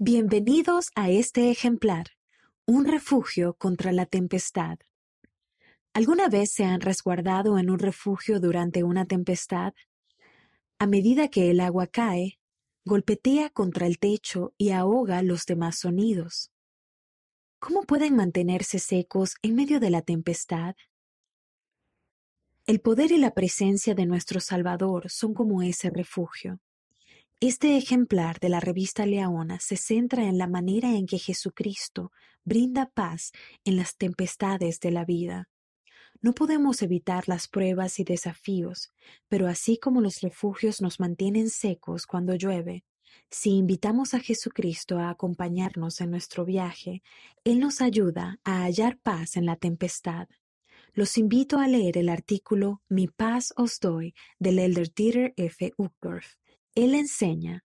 Bienvenidos a este ejemplar, un refugio contra la tempestad. ¿Alguna vez se han resguardado en un refugio durante una tempestad? A medida que el agua cae, golpetea contra el techo y ahoga los demás sonidos. ¿Cómo pueden mantenerse secos en medio de la tempestad? El poder y la presencia de nuestro Salvador son como ese refugio. Este ejemplar de la revista Leona se centra en la manera en que Jesucristo brinda paz en las tempestades de la vida. No podemos evitar las pruebas y desafíos, pero así como los refugios nos mantienen secos cuando llueve, si invitamos a Jesucristo a acompañarnos en nuestro viaje, Él nos ayuda a hallar paz en la tempestad. Los invito a leer el artículo Mi paz os doy del elder Dieter F. él enseña,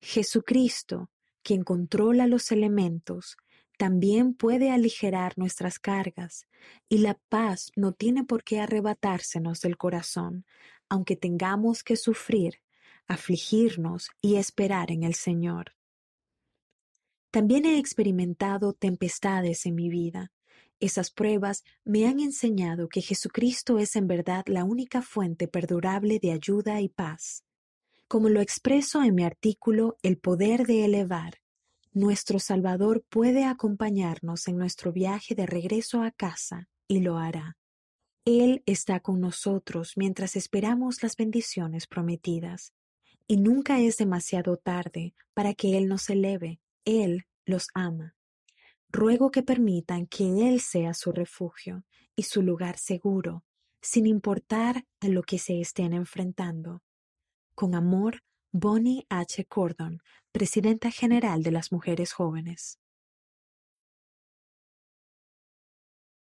Jesucristo, quien controla los elementos, también puede aligerar nuestras cargas, y la paz no tiene por qué arrebatársenos del corazón, aunque tengamos que sufrir, afligirnos y esperar en el Señor. También he experimentado tempestades en mi vida. Esas pruebas me han enseñado que Jesucristo es en verdad la única fuente perdurable de ayuda y paz. Como lo expreso en mi artículo El poder de elevar, nuestro Salvador puede acompañarnos en nuestro viaje de regreso a casa y lo hará. Él está con nosotros mientras esperamos las bendiciones prometidas. Y nunca es demasiado tarde para que Él nos eleve. Él los ama. Ruego que permitan que Él sea su refugio y su lugar seguro, sin importar a lo que se estén enfrentando. Con amor, Bonnie H. Cordon, Presidenta General de las Mujeres Jóvenes.